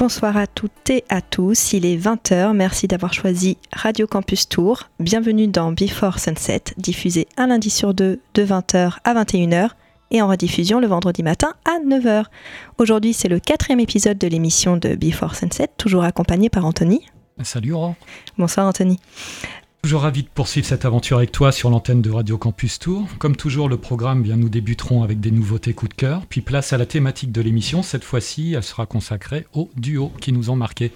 Bonsoir à toutes et à tous, il est 20h, merci d'avoir choisi Radio Campus Tour. Bienvenue dans Before Sunset, diffusé un lundi sur deux de 20h à 21h et en rediffusion le vendredi matin à 9h. Aujourd'hui c'est le quatrième épisode de l'émission de Before Sunset, toujours accompagné par Anthony. Salut Aurore. Bonsoir Anthony. Toujours ravi de poursuivre cette aventure avec toi sur l'antenne de Radio Campus Tour. Comme toujours, le programme, bien, nous débuterons avec des nouveautés coup de cœur, puis place à la thématique de l'émission. Cette fois-ci, elle sera consacrée aux duos qui nous ont marqués.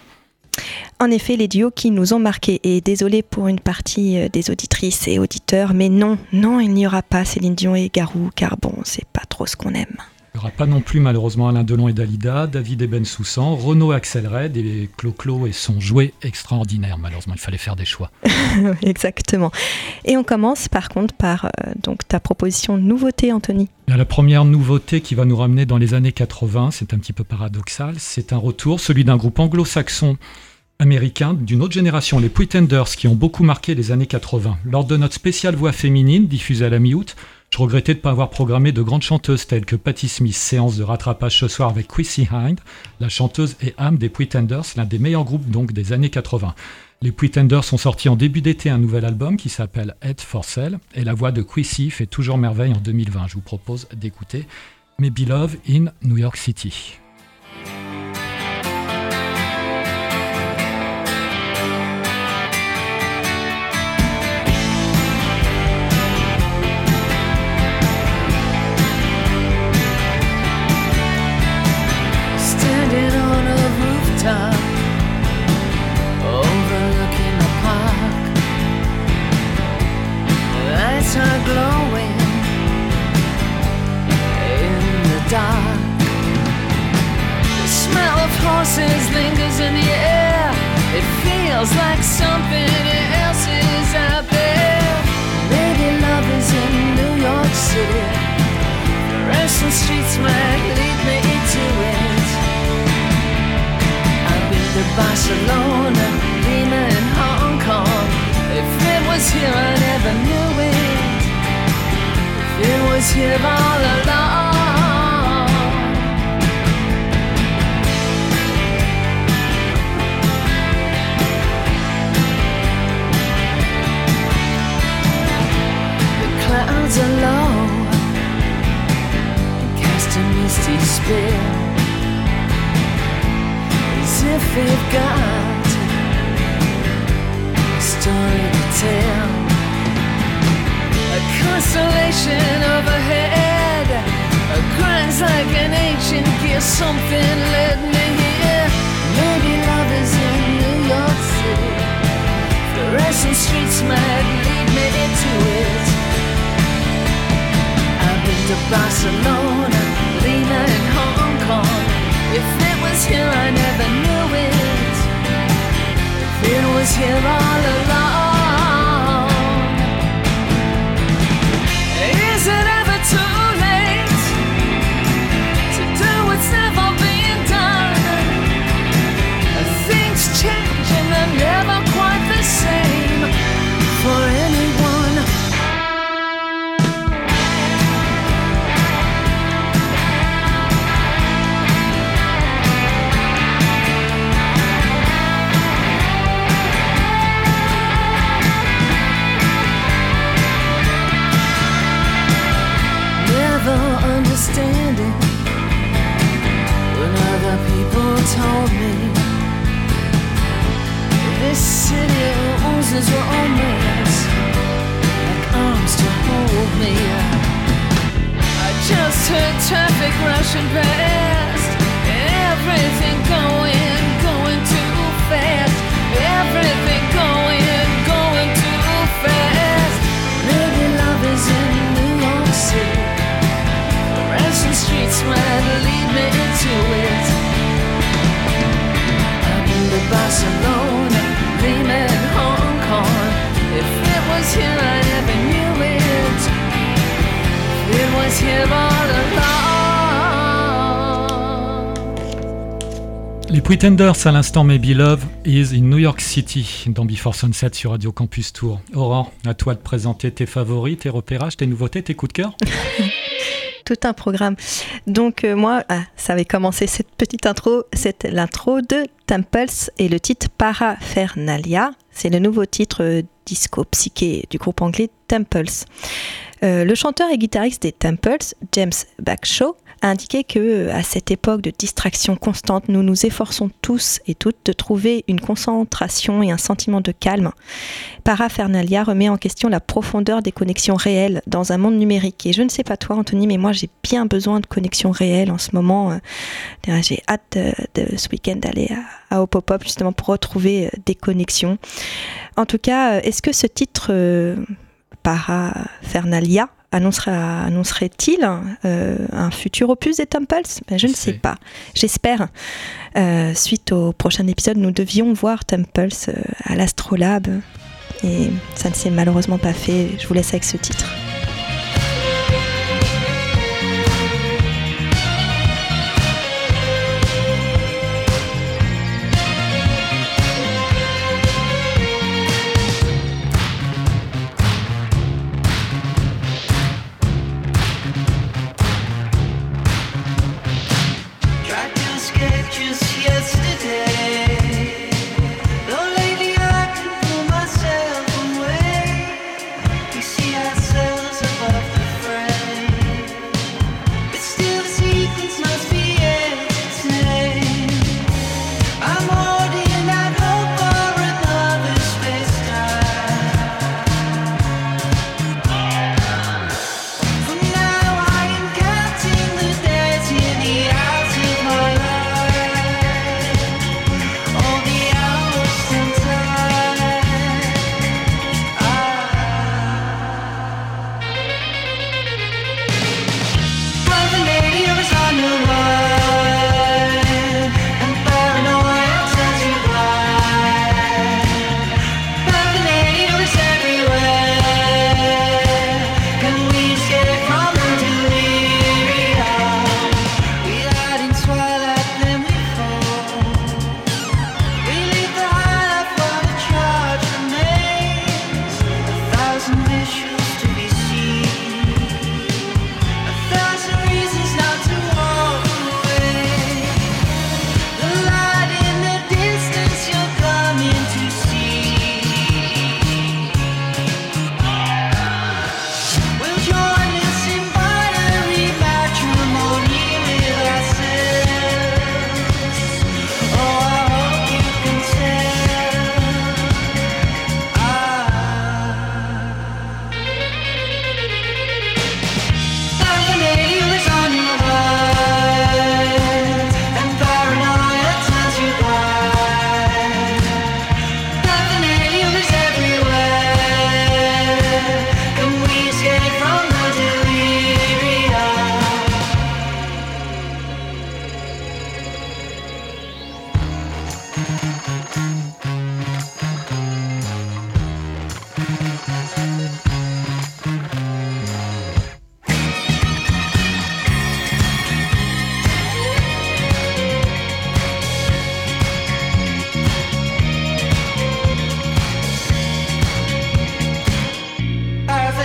En effet, les duos qui nous ont marqués, et désolé pour une partie euh, des auditrices et auditeurs, mais non, non, il n'y aura pas Céline Dion et Garou, car bon, c'est pas trop ce qu'on aime. Il n'y aura pas non plus malheureusement Alain Delon et Dalida, David et Ben Soussan, Renaud et Axel Red et Clo-Clo et son jouet extraordinaire. Malheureusement, il fallait faire des choix. Exactement. Et on commence par contre par euh, donc ta proposition de nouveauté, Anthony. La première nouveauté qui va nous ramener dans les années 80, c'est un petit peu paradoxal, c'est un retour, celui d'un groupe anglo-saxon américain d'une autre génération, les Pretenders, qui ont beaucoup marqué les années 80. Lors de notre spéciale voix féminine, diffusée à la mi-août, je regrettais de ne pas avoir programmé de grandes chanteuses telles que Patti Smith, séance de rattrapage ce soir avec Chrissy Hind, la chanteuse et âme des Pretenders, l'un des meilleurs groupes donc des années 80. Les Pretenders sont sortis en début d'été un nouvel album qui s'appelle Head for Sale et la voix de Chrissy fait toujours merveille en 2020. Je vous propose d'écouter Maybe Love in New York City. All along, owns its romance like arms to hold me. I just heard traffic rushing past, everything going, going too fast, everything going, going too fast. Maybe love is in New York City streets might lead me into it. I've been to Barcelona, here, I never knew it. If it was here all along. Les Pretenders à l'instant Maybe Love is in New York City dans Before Sunset sur Radio Campus Tour. Aurore, à toi de présenter tes favoris, tes repérages, tes nouveautés, tes coups de cœur Tout un programme. Donc euh, moi, ah, ça avait commencé cette petite intro, c'est l'intro de Temples et le titre Parafernalia. C'est le nouveau titre euh, disco psyché du groupe anglais Temples. Euh, le chanteur et guitariste des Temples, James Backshaw, a indiqué que à cette époque de distraction constante, nous nous efforçons tous et toutes de trouver une concentration et un sentiment de calme. Parafernalia remet en question la profondeur des connexions réelles dans un monde numérique. Et je ne sais pas toi, Anthony, mais moi j'ai bien besoin de connexions réelles en ce moment. Euh, j'ai hâte de, ce week-end d'aller à, à Pop justement pour retrouver euh, des connexions. En tout cas, euh, est-ce que ce titre Parafernalia annoncerait-il euh, un futur opus des Temples? Ben, Je ne sais pas. J'espère. Euh, suite au prochain épisode, nous devions voir Temples euh, à l'Astrolabe et ça ne s'est malheureusement pas fait. Je vous laisse avec ce titre.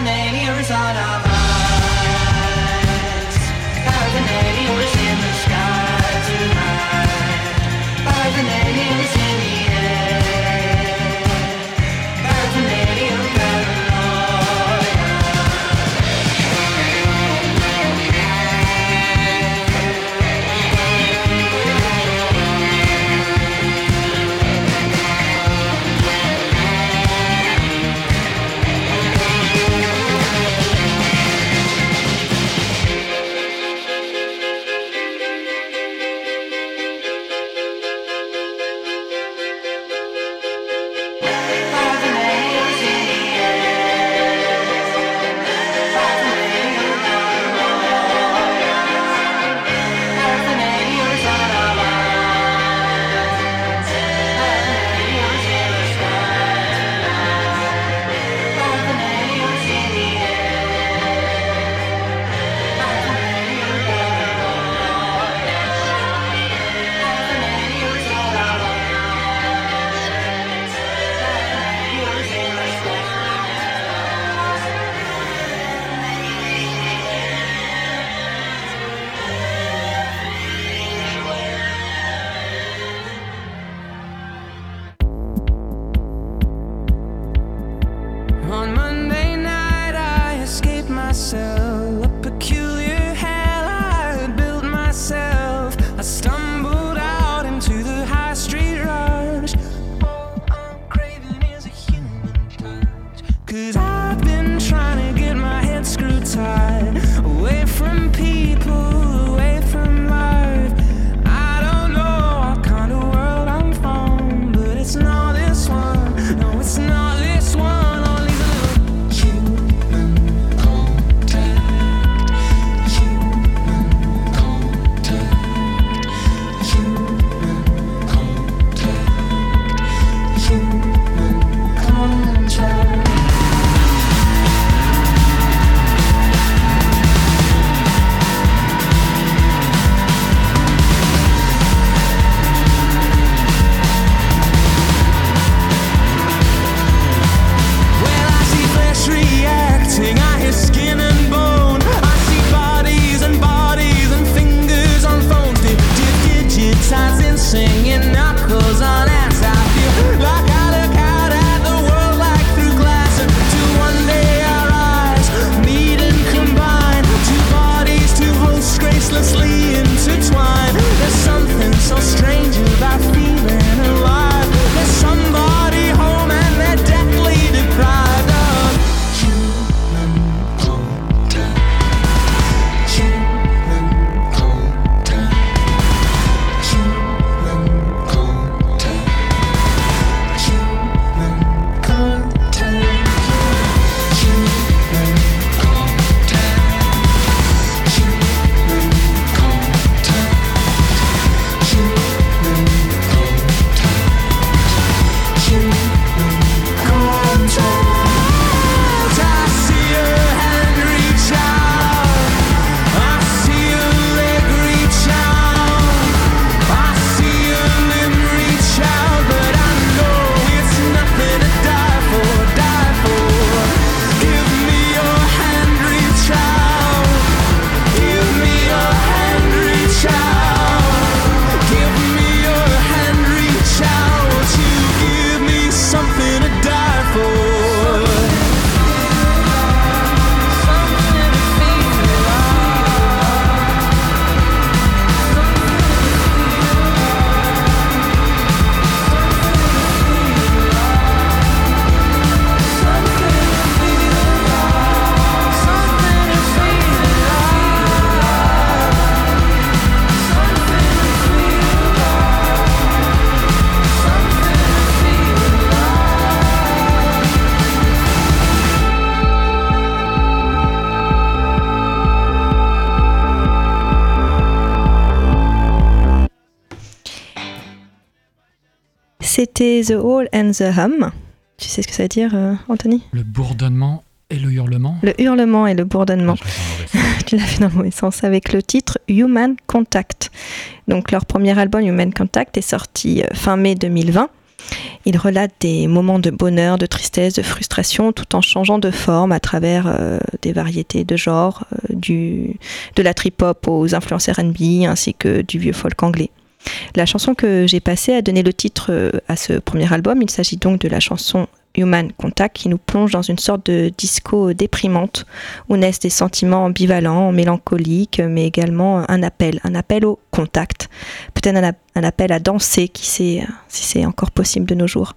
Canadians on our minds. Our in the sky tonight. The Hall and the Hum. Tu sais ce que ça veut dire, euh, Anthony? Le bourdonnement et le hurlement Le hurlement et le bourdonnement. Ah, tu l'as fait dans le mauvais sens avec le titre Human Contact. Donc leur premier album Human Contact est sorti euh, fin mai 2020. Il relate des moments de bonheur, de tristesse, de frustration, tout en changeant de forme à travers euh, des variétés de genres, euh, du, de la trip-hop aux influences R&B ainsi que du vieux folk anglais. La chanson que j'ai passée a donné le titre à ce premier album. Il s'agit donc de la chanson Human Contact qui nous plonge dans une sorte de disco déprimante où naissent des sentiments ambivalents, mélancoliques, mais également un appel, un appel au contact, peut-être un, appel à danser qui sait si c'est encore possible de nos jours.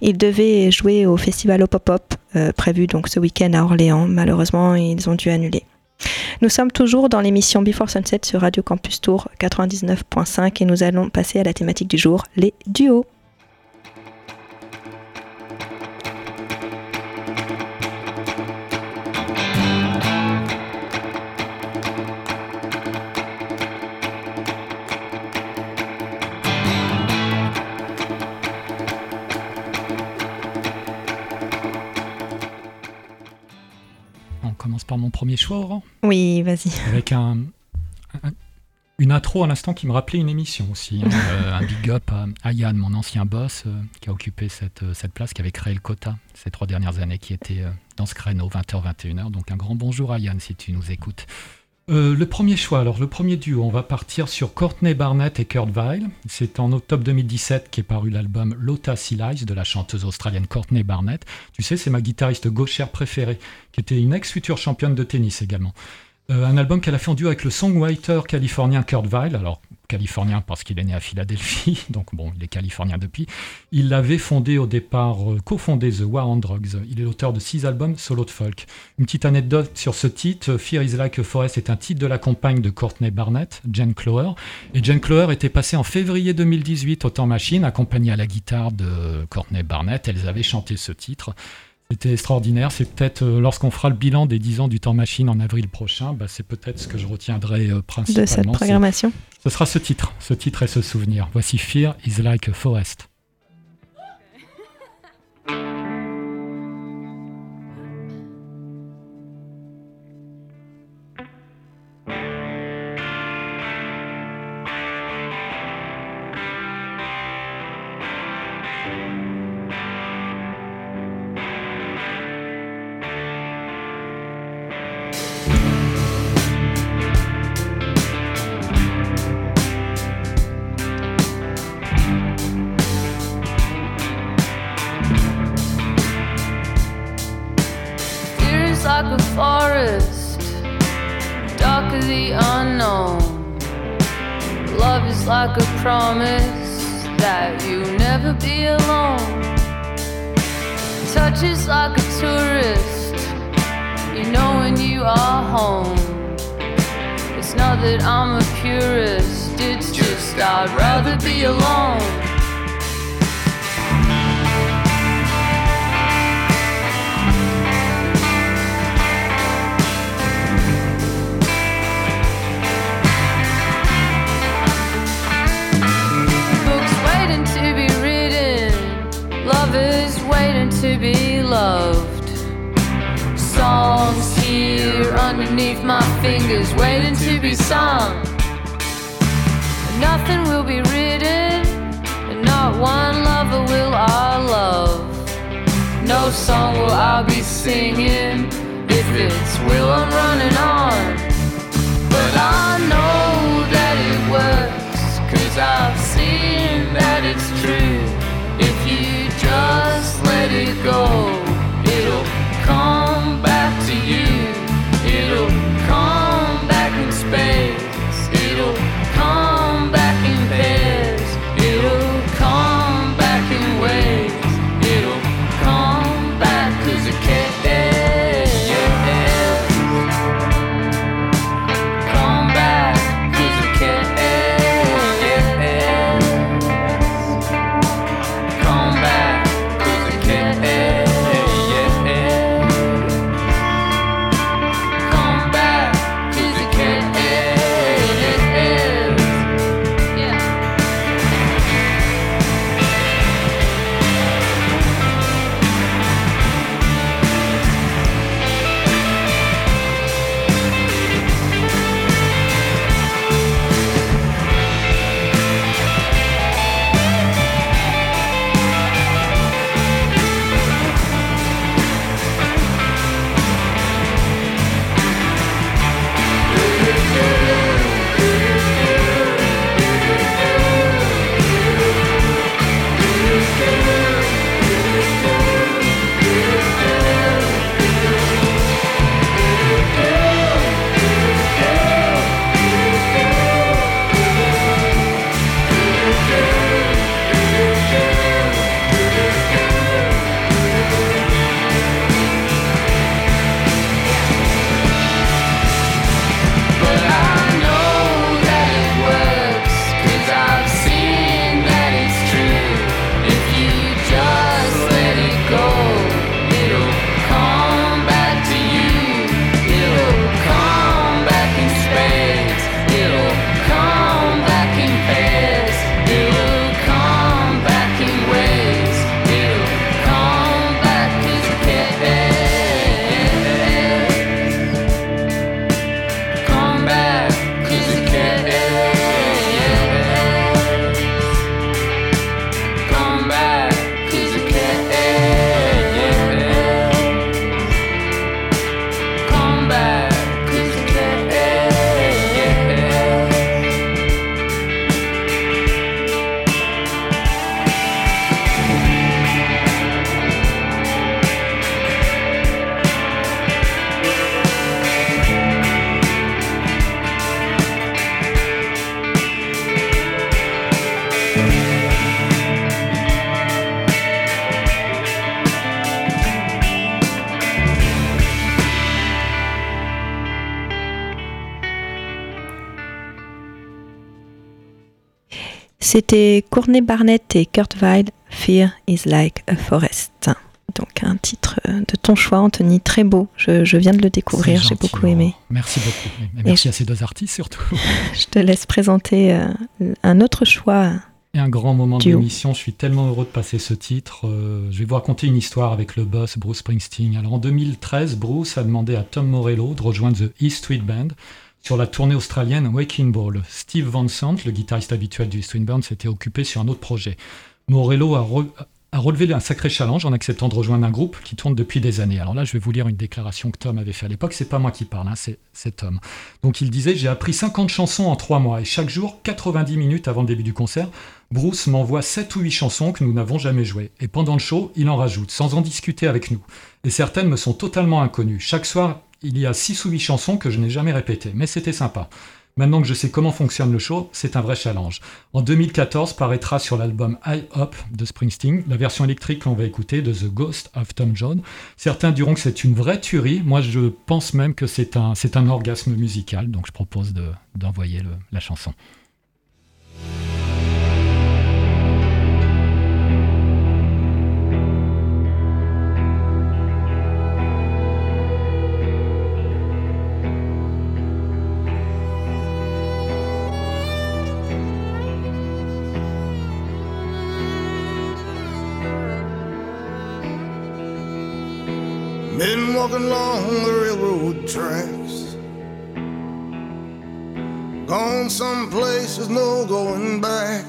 Ils devaient jouer au festival au pop-up euh, prévu donc ce week-end à Orléans. Malheureusement, ils ont dû annuler. Nous sommes toujours dans l'émission Before Sunset sur Radio Campus Tour 99.5 et nous allons passer à la thématique du jour, les duos. Premier choix, Aurore Oui, vas-y. Avec un, une intro à l'instant qui me rappelait une émission aussi. Hein. Euh, un big up à, Yann, mon ancien boss, euh, qui a occupé cette, euh, cette, place, qui avait créé le quota ces trois dernières années, qui était dans ce créneau 20h-21h. Donc un grand bonjour à Yann si tu nous écoutes. Euh, le premier choix, alors le premier duo, on va partir sur Courtney Barnett et Kurt Weill. C'est en octobre 2017 qu'est paru l'album Lotta Sea de la chanteuse australienne Courtney Barnett. Tu sais, c'est ma guitariste gauchère préférée, qui était une ex-future championne de tennis également. Euh, un album qu'elle a fait en duo avec le songwriter californien Kurt Weill. Alors, californien parce qu'il est né à Philadelphie, donc bon, il est californien depuis. Il l'avait fondé au départ, euh, cofondé The War on Drugs. Il est l'auteur de six albums solo de folk. Une petite anecdote sur ce titre, Fear is Like a Forest est un titre de la compagne de Courtney Barnett, Jen Clower. Et Jen Clower était passée en février 2018 au Temps Machine, accompagnée à la guitare de Courtney Barnett. Elles avaient chanté ce titre. C'était extraordinaire. C'est peut-être euh, lorsqu'on fera le bilan des 10 ans du temps machine en avril prochain, bah, c'est peut-être ce que je retiendrai euh, principalement. De cette programmation. Ce sera ce titre, ce titre et ce souvenir. Voici Fear is like a forest. C'était Courtney Barnett et Kurt Weill, Fear is like a forest. Donc un titre de ton choix, Anthony, très beau. Je, viens de le découvrir, j'ai beaucoup aimé. Merci beaucoup. merci à ces deux artistes surtout. je te laisse présenter euh, un autre choix. Et un grand moment de l'émission. Je suis tellement heureux de passer ce titre. Euh, je vais vous raconter une histoire avec le boss Bruce Springsteen. Alors en 2013, Bruce a demandé à Tom Morello de rejoindre The East Street Band sur la tournée australienne Waking Ball. Steve Van Sant, le guitariste habituel du Band, s'était occupé sur un autre projet. Morello a, relevé un sacré challenge en acceptant de rejoindre un groupe qui tourne depuis des années. Alors là, je vais vous lire une déclaration que Tom avait fait à l'époque. C'est pas moi qui parle, hein, c'est Tom. Donc il disait J'ai appris 50 chansons en 3 mois et chaque jour, 90 minutes avant le début du concert, Bruce m'envoie 7 ou 8 chansons que nous n'avons jamais jouées. Et pendant le show, il en rajoute, sans en discuter avec nous. Et certaines me sont totalement inconnues. Chaque soir, il y a 6 ou 8 chansons que je n'ai jamais répétées, mais c'était sympa. Maintenant que je sais comment fonctionne le show, c'est un vrai challenge. En 2014 paraîtra sur l'album High Up de Springsteen la version électrique qu'on va écouter de The Ghost of Tom Jones. Certains diront que c'est une vraie tuerie. Moi, je pense même que c'est un, c'est un orgasme musical. Donc, je propose d'envoyer la chanson. Walking along the railroad tracks. Gone someplace with no going back.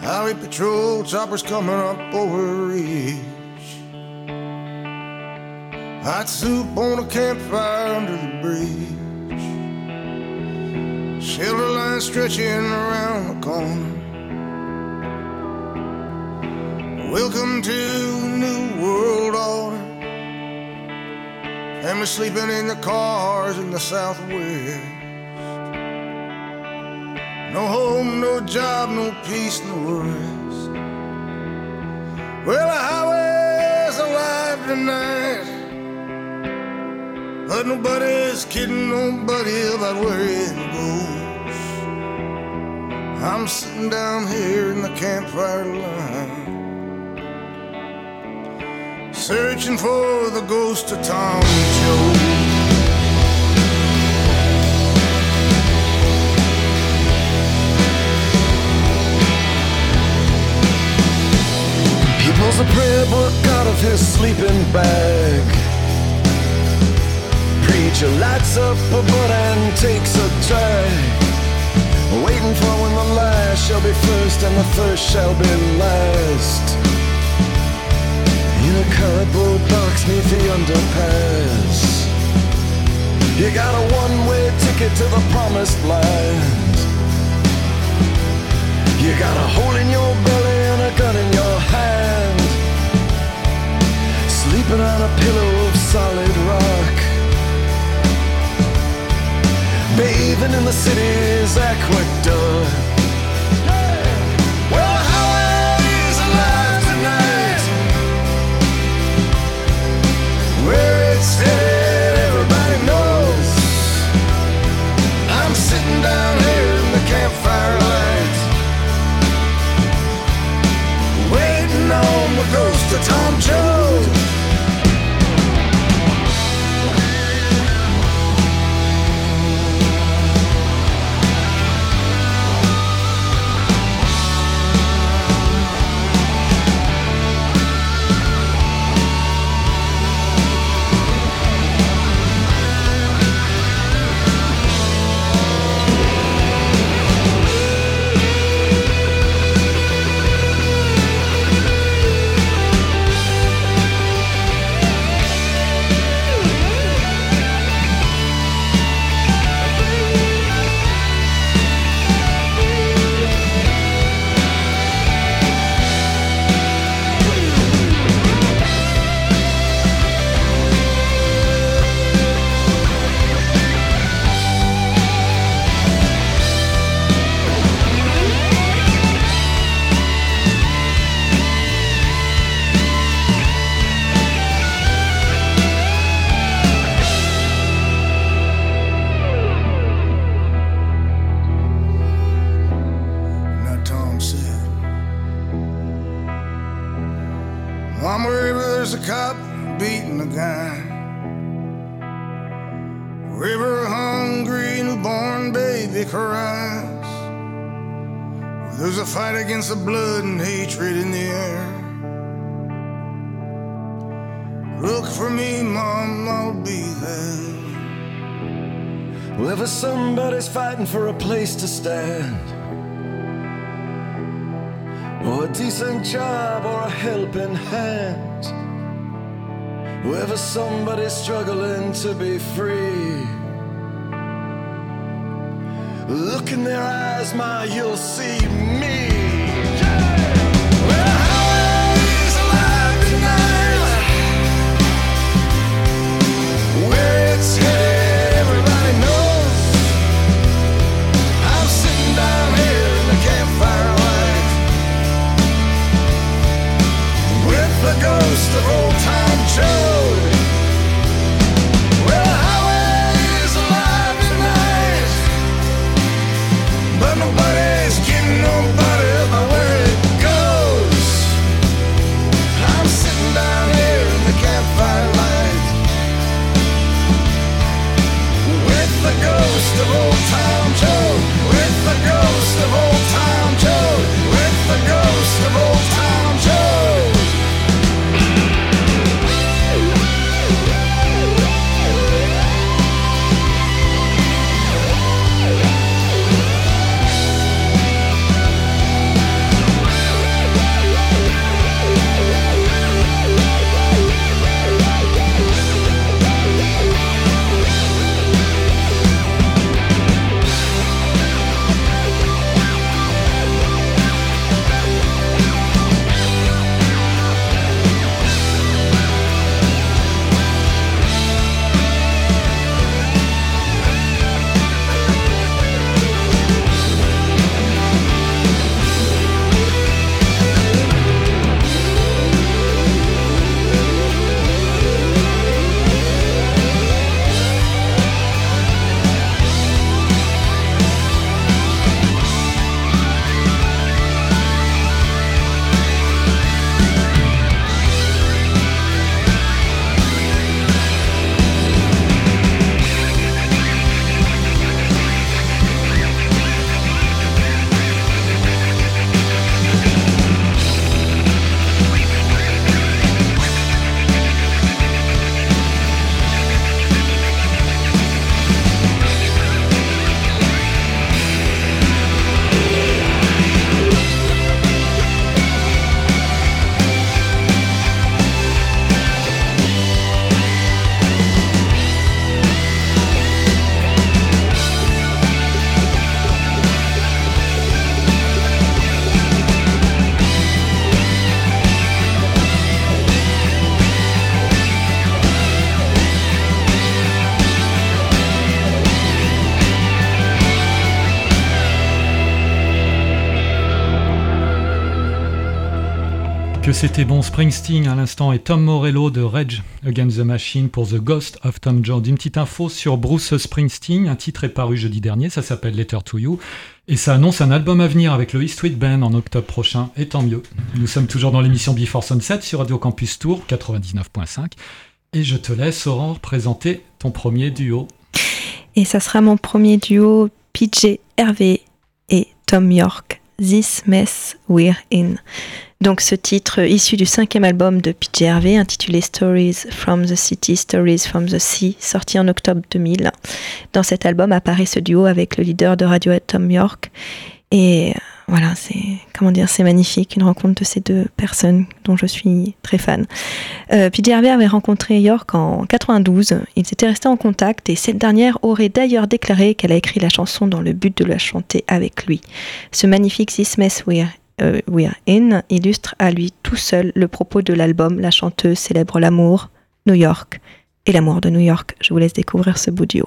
Highway patrol choppers coming up over ridge. Hot soup on a campfire under the bridge. Silver line stretching around the corner. Welcome to New World Order. And we're sleeping in the cars in the southwest. No home, no job, no peace, no rest. Well, the highway's alive tonight. But nobody's kidding nobody about where it goes. I'm sitting down here in the campfire line searching for the ghost of Tom Joe. He pulls a prayer book out of his sleeping bag. Preacher lights up a butt and takes a drag. Waiting for when the last shall be first and the first shall be last a cardboard box neath the underpass. You got a one-way ticket to the promised land. You got a hole in your belly and a gun in your hand. Sleeping on a pillow of solid rock. Bathing in the city's aqueduct. Mr. Tom Jones. To stand, or a decent job, or a helping hand. Wherever somebody's struggling to be free. Look in their eyes, my, you'll see me. C'était bon Springsteen à l'instant et Tom Morello de Rage Against the Machine pour The Ghost of Tom Jones. Une petite info sur Bruce Springsteen, un titre est paru jeudi dernier, ça s'appelle Letter to You et ça annonce un album à venir avec le East Street Band en octobre prochain et tant mieux. Nous sommes toujours dans l'émission Before Sunset sur Radio Campus Tour 99.5 et je te laisse Aurore présenter ton premier duo. Et ça sera mon premier duo PJ Hervé et Tom York. This Mess We're In. Donc ce titre issu du cinquième album de PJ intitulé Stories from the City, Stories from the Sea, sorti en octobre 2000. Dans cet album apparaît ce duo avec le leader de Radiohead Tom York. Et voilà, c'est comment dire, c'est magnifique une rencontre de ces deux personnes dont je suis très fan. Euh, PJ avait rencontré York en 92. Ils étaient restés en contact et cette dernière aurait d'ailleurs déclaré qu'elle a écrit la chanson dans le but de la chanter avec lui. Ce magnifique This Mess We're euh, We're In illustre à lui tout seul le propos de l'album. La chanteuse célèbre l'amour, New York et l'amour de New York. Je vous laisse découvrir ce bout need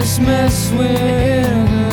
This mess we're in.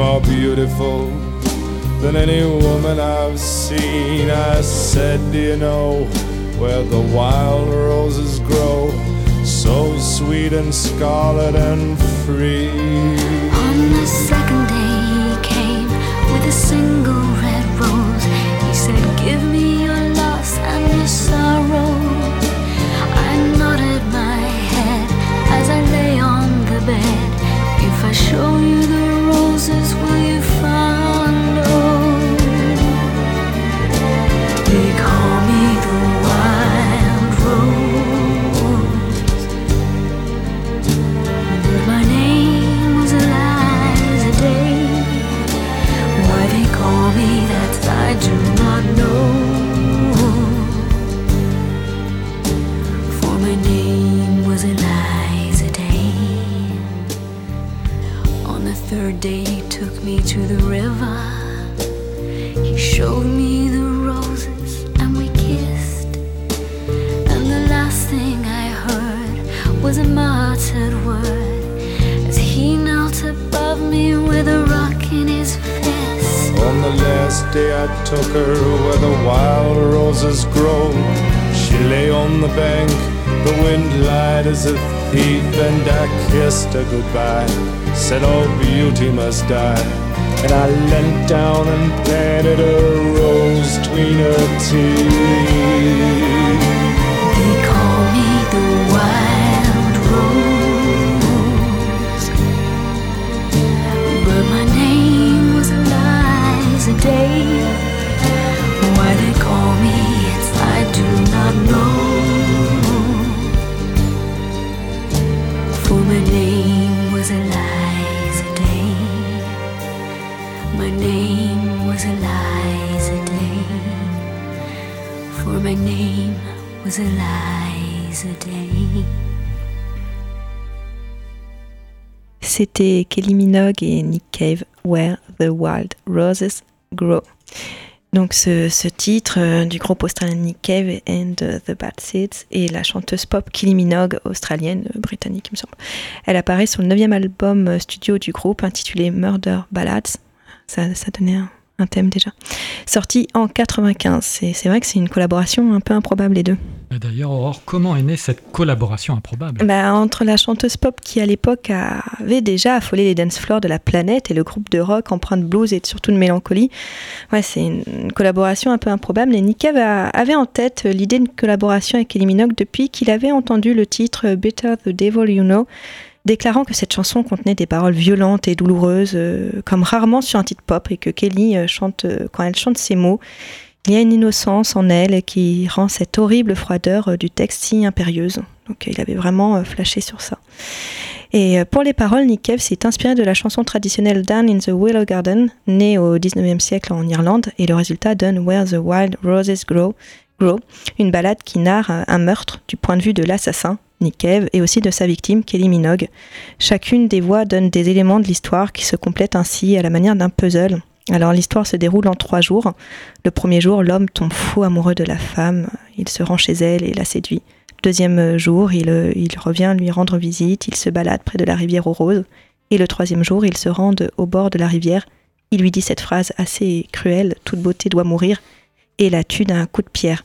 More beautiful than any woman I've seen. I said, Do you know where the wild roses grow, so sweet and scarlet and free. On the second day he came with a single to the river. He showed me the roses and we kissed. And the last thing I heard was a muttered word as he knelt above me with a rock in his fist. On the last day I took her where the wild roses grow. She lay on the bank, the wind lied as a thief, and I kissed her goodbye. Said all beauty must die. And I leant down and planted a rose between her teeth. They call me the wild rose. But my name was Eliza Day. Why they call me it, I do not know. For my name was Eliza name was. For my name was Eliza Day. C'était Kelly Minogue et Nick Cave, Where the Wild Roses Grow. Donc ce, ce titre euh, du groupe australien Nick Cave and the Bad Seeds et la chanteuse pop Kylie Minogue, australienne, euh, britannique il me semble. Elle apparaît sur le neuvième album studio du groupe intitulé Murder Ballads. Ça, ça donnait un, un thème déjà. Sorti en 95. C'est vrai que c'est une collaboration un peu improbable les deux. D'ailleurs, Aurore, comment est née cette collaboration improbable? Bah, entre la chanteuse pop qui à l'époque avait déjà affolé les dance floors de la planète et le groupe de rock empreint de blues et surtout de mélancolie, ouais, c'est une, collaboration un peu improbable. Et Nick avait en tête l'idée de collaboration avec Kelly Minogue depuis qu'il avait entendu le titre Better the Devil You Know, déclarant que cette chanson contenait des paroles violentes et douloureuses, euh, comme rarement sur un titre pop, et que Kelly euh, chante euh, quand elle chante ces mots. Il y a une innocence en elle qui rend cette horrible froideur du texte si impérieuse. Donc il avait vraiment flashé sur ça. Et pour les paroles, Nick Cave s'est inspiré de la chanson traditionnelle Down in the Willow Garden, née au 19e siècle en Irlande, et le résultat donne Where the Wild Roses Grow, Grow une ballade qui narre un meurtre du point de vue de l'assassin, Nick et aussi de sa victime, Kelly Minogue. Chacune des voix donne des éléments de l'histoire qui se complètent ainsi à la manière d'un puzzle. Alors l'histoire se déroule en trois jours. Le premier jour, l'homme tombe fou amoureux de la femme. Il se rend chez elle et la séduit. Deuxième jour, il, euh, il revient lui rendre visite. Il se balade près de la rivière aux roses. Et le troisième jour, ils se rendent au bord de la rivière. Il lui dit cette phrase assez cruelle Toute beauté doit mourir. Et la tue d'un coup de pierre.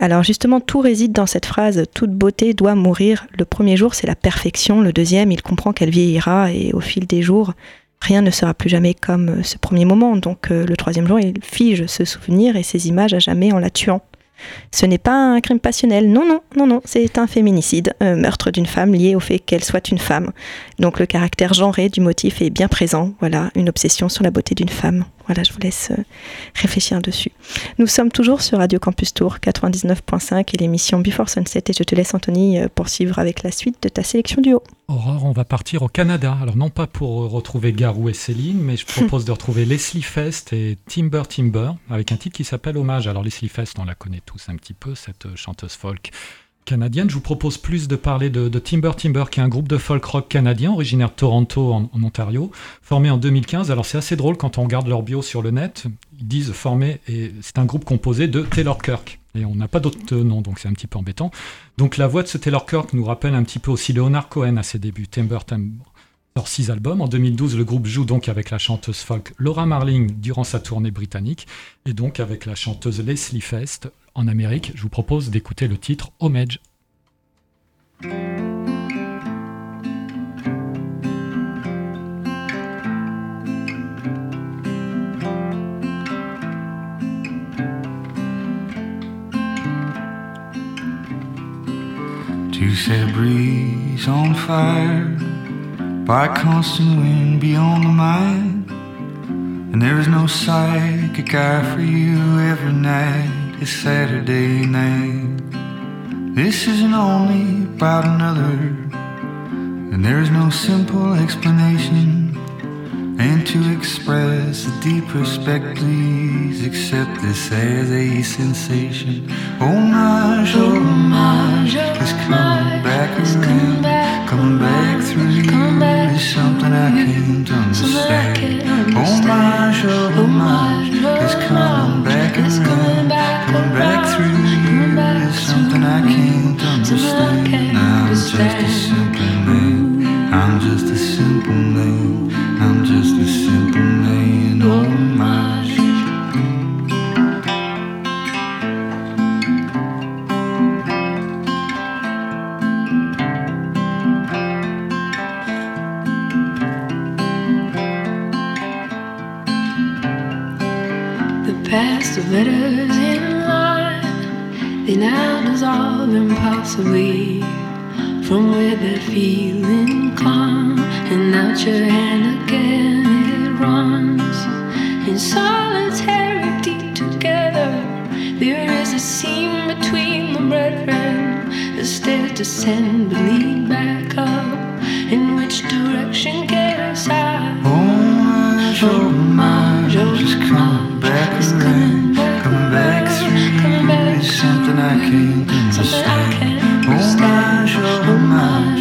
Alors justement, tout réside dans cette phrase Toute beauté doit mourir. Le premier jour, c'est la perfection. Le deuxième, il comprend qu'elle vieillira et au fil des jours, rien ne sera plus jamais comme euh, ce premier moment. Donc euh, le troisième jour, il fige ce souvenir et ces images à jamais en la tuant. Ce n'est pas un crime passionnel, non, non, non, non, c'est un féminicide, meurtre d'une femme lié au fait qu'elle soit une femme. Donc le caractère genré du motif est bien présent, voilà, une obsession sur la beauté d'une femme. Voilà, je vous laisse euh, réfléchir dessus. Nous sommes toujours sur Radio Campus Tour 99.5 et l'émission Before Sunset et je te laisse Anthony euh, poursuivre avec la suite de ta sélection du haut. Aurore, on va partir au Canada. Alors non pas pour retrouver Garou et Céline, mais je propose de retrouver Leslie Fest et Timber Timber avec un titre qui s'appelle Hommage. Alors Leslie Fest, on la connaît tous un petit peu, cette euh, chanteuse folk canadienne. Je vous propose plus de parler de, Timber Timber, qui est un groupe de folk rock canadien originaire de Toronto en, en Ontario, formé en 2015. Alors c'est assez drôle quand on regarde leur bio sur le net. Ils disent formé et c'est un groupe composé de Taylor Kirk. Et on n'a pas d'autre nom, donc c'est un petit peu embêtant. Donc la voix de ce Taylor Kirk nous rappelle un petit peu aussi Leonard Cohen à ses débuts, Timber Timber. Sort six albums. En 2012, le groupe joue donc avec la chanteuse folk Laura Marling durant sa tournée britannique et donc avec la chanteuse Leslie Fest en Amérique. Je vous propose d'écouter le titre Homage. Set a breeze on fire by constant wind beyond the mind. And there is no psychic eye for you every night. It's Saturday night. This isn't only about another, and there is no simple explanation. And to express a deep respect, please accept this as a sensation. Homage, homage is coming back around, coming back through you is something I can't understand. Homage, homage is coming back around, coming back through you is something I can't understand. I'm just a simple man. I'm just a simple man. They now dissolve impossibly. From where that feeling come, and out your hand again it runs. In solitarity together, there is a seam between the brethren. The stairs descend but lead back up. In which direction get us out? Homage is coming back around, coming back you is something I can't understand. Homage, homage is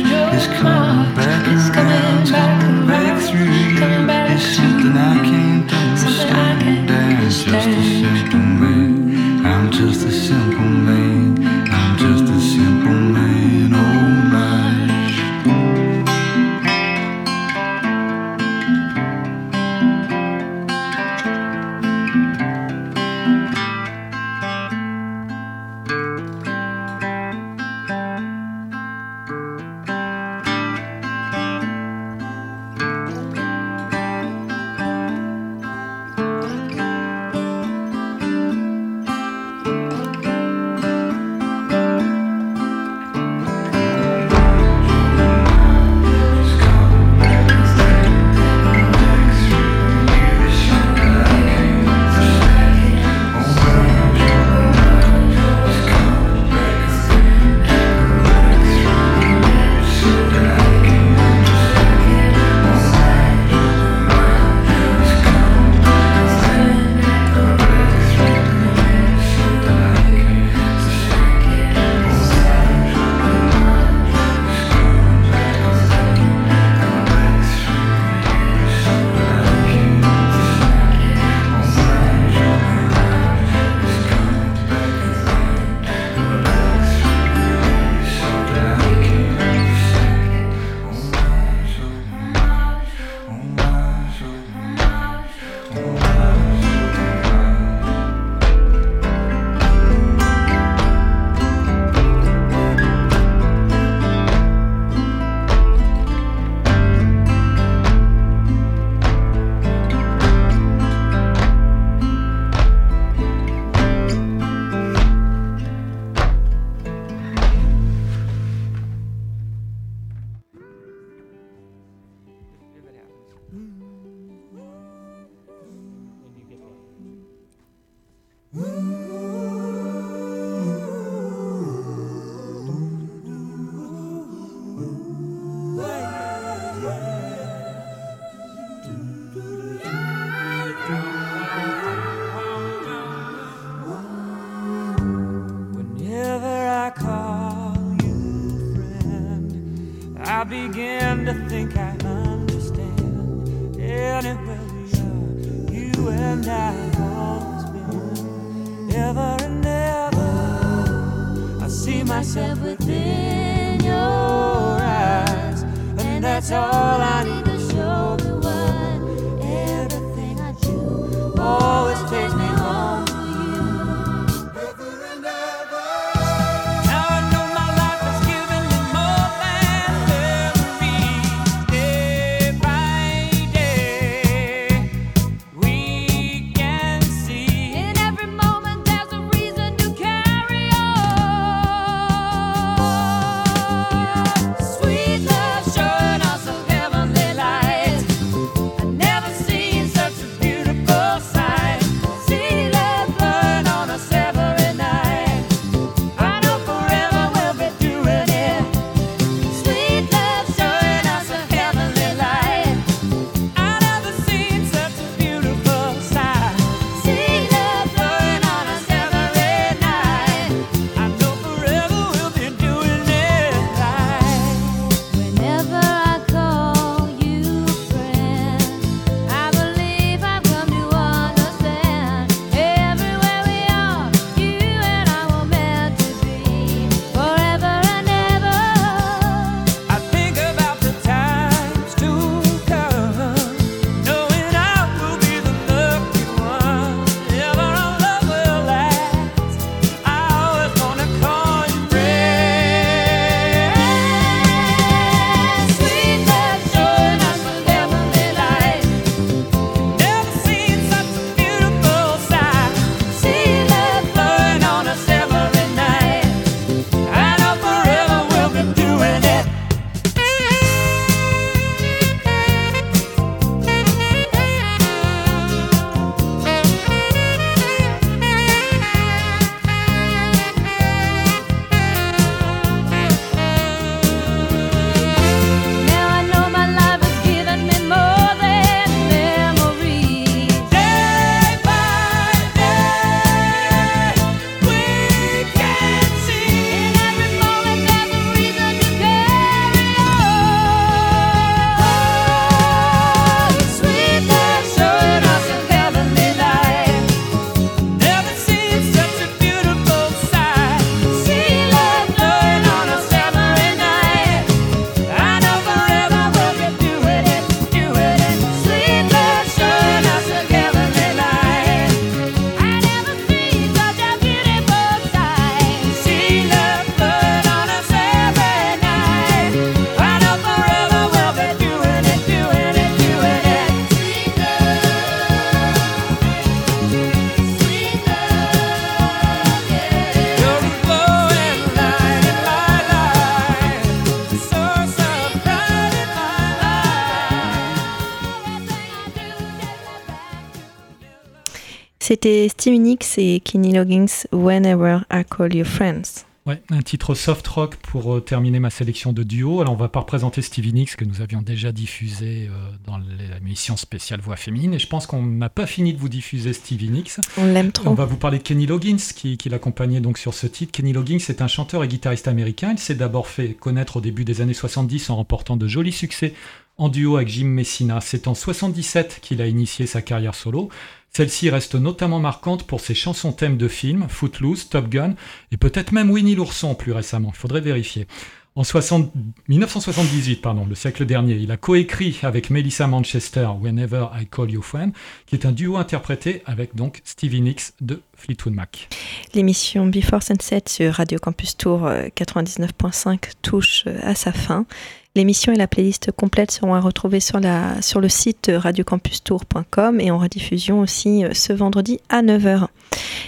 C'était Stevie Nicks et Kenny Loggins, Whenever I Call You Friends. Ouais, un titre soft rock pour euh, terminer ma sélection de duo. Alors, on va pas représenter Stevie Nicks que nous avions déjà diffusé euh, dans l'émission spéciale Voix féminine. Et je pense qu'on n'a pas fini de vous diffuser Stevie Nicks. On l'aime trop. On va vous parler de Kenny Loggins qui, qui l'accompagnait donc sur ce titre. Kenny Loggins est un chanteur et guitariste américain. Il s'est d'abord fait connaître au début des années 70 en remportant de jolis succès en duo avec Jim Messina. C'est en 77 qu'il a initié sa carrière solo. Celle-ci reste notamment marquante pour ses chansons thèmes de films, Footloose, Top Gun et peut-être même Winnie l'ourson plus récemment. Il faudrait vérifier. En 60 1978, pardon, le siècle dernier, il a coécrit avec Melissa Manchester Whenever I Call You Friend, qui est un duo interprété avec donc Stevie Nicks de Fleetwood Mac. L'émission Before Sunset sur Radio Campus Tour euh, 99.5 touche euh, à sa fin. L'émission et la playlist complète seront à retrouver sur, la, sur le site radiocampustour.com et en rediffusion aussi euh, ce vendredi à 9h.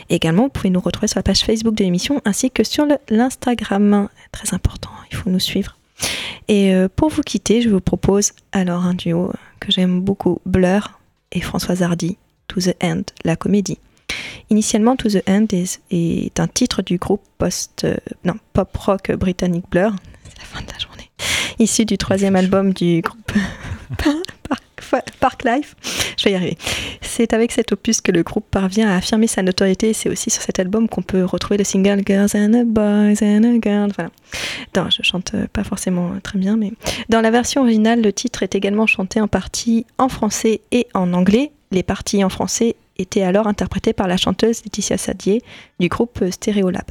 Également, vous pouvez nous retrouver sur la page Facebook de l'émission ainsi que sur l'Instagram. Très important, il faut nous suivre. Et euh, pour vous quitter, je vous propose alors un duo que j'aime beaucoup, Blur et Françoise Hardy, To the End, la comédie. Initialement, To the End est, est un titre du groupe post, euh, non, pop rock britannique Blur. C'est la fin de la journée. Issu du troisième album du groupe Park, Park Life. Je vais y arriver. C'est avec cet opus que le groupe parvient à affirmer sa notoriété. C'est aussi sur cet album qu'on peut retrouver le single Girls and a Boys and a Girl. Voilà. Non, je chante euh, pas forcément euh, très bien, mais dans la version originale, le titre est également chanté en partie en français et en anglais. Les parties en français étaient alors interprétées par la chanteuse Laetitia Sadier du groupe Stereolab.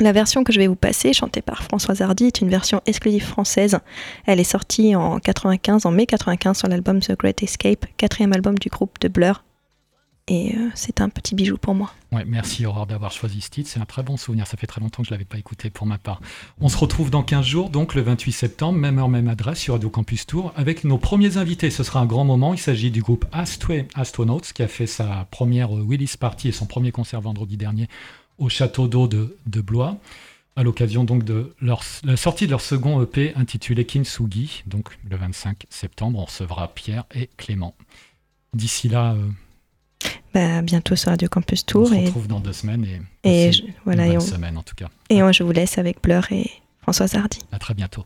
La version que je vais vous passer, chantée par Françoise Hardy, est une version exclusive française. Elle est sortie en 95, en mai 95, sur l'album The Great Escape, quatrième album du groupe de Blur. Et euh, c'est un petit bijou pour moi. Merci Aurore d'avoir choisi ce titre. C'est un très bon souvenir. Ça fait très longtemps que je ne l'avais pas écouté pour ma part. On se retrouve dans 15 jours, donc le 28 septembre, même heure, même adresse sur Radio Campus Tour, avec nos premiers invités. Ce sera un grand moment. Il s'agit du groupe Astray Astronauts qui a fait sa première euh, Willis Party et son premier concert vendredi dernier au château d'eau de, de Blois. À l'occasion donc de leur, la sortie de leur second EP intitulé Kintsugi, donc le 25 septembre, on recevra Pierre et Clément. D'ici là, euh, Bah, bientôt sur Radio Campus on Tour. se Et, retrouve dans deux semaines et, je- voilà, une et bonne on, semaine en tout cas. et on- je vous laisse avec Blur et Françoise Hardy. À très bientôt.